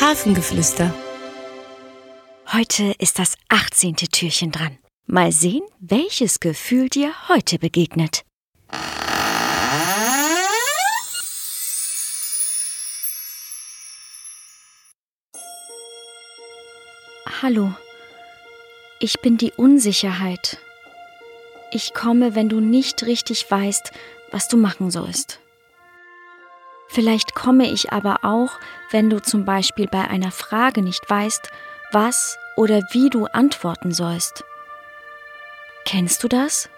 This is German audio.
Hafengeflüster. Heute ist das 18. Türchen dran. Mal sehen, welches Gefühl dir heute begegnet. Hallo, ich bin die Unsicherheit. Ich komme, wenn du nicht richtig weißt, was du machen sollst. Vielleicht komme ich aber auch, wenn du zum Beispiel bei einer Frage nicht weißt, was oder wie du antworten sollst. Kennst du das?